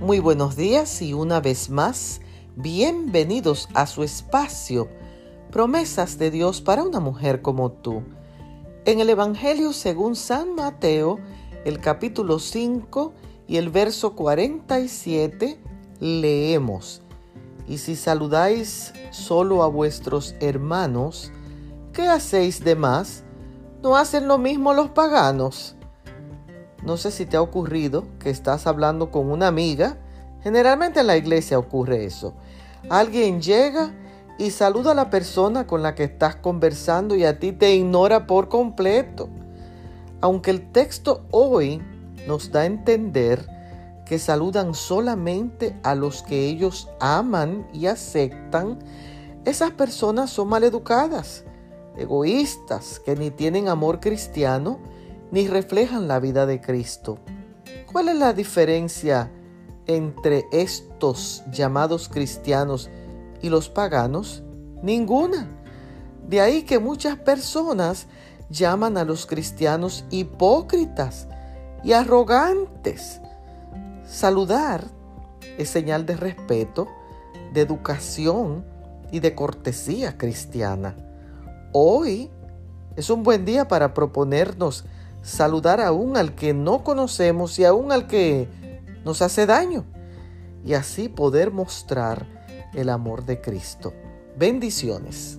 Muy buenos días y una vez más, bienvenidos a su espacio, promesas de Dios para una mujer como tú. En el Evangelio según San Mateo, el capítulo 5 y el verso 47, leemos, Y si saludáis solo a vuestros hermanos, ¿qué hacéis de más? ¿No hacen lo mismo los paganos? No sé si te ha ocurrido que estás hablando con una amiga. Generalmente en la iglesia ocurre eso. Alguien llega y saluda a la persona con la que estás conversando y a ti te ignora por completo. Aunque el texto hoy nos da a entender que saludan solamente a los que ellos aman y aceptan, esas personas son maleducadas, egoístas, que ni tienen amor cristiano, ni reflejan la vida de Cristo. ¿Cuál es la diferencia entre estos llamados cristianos y los paganos? Ninguna. De ahí que muchas personas llaman a los cristianos hipócritas y arrogantes. Saludar es señal de respeto, de educación y de cortesía cristiana. Hoy es un buen día para proponernos saludar aún al que no conocemos y aún al que nos hace daño y así poder mostrar el amor de Cristo. Bendiciones.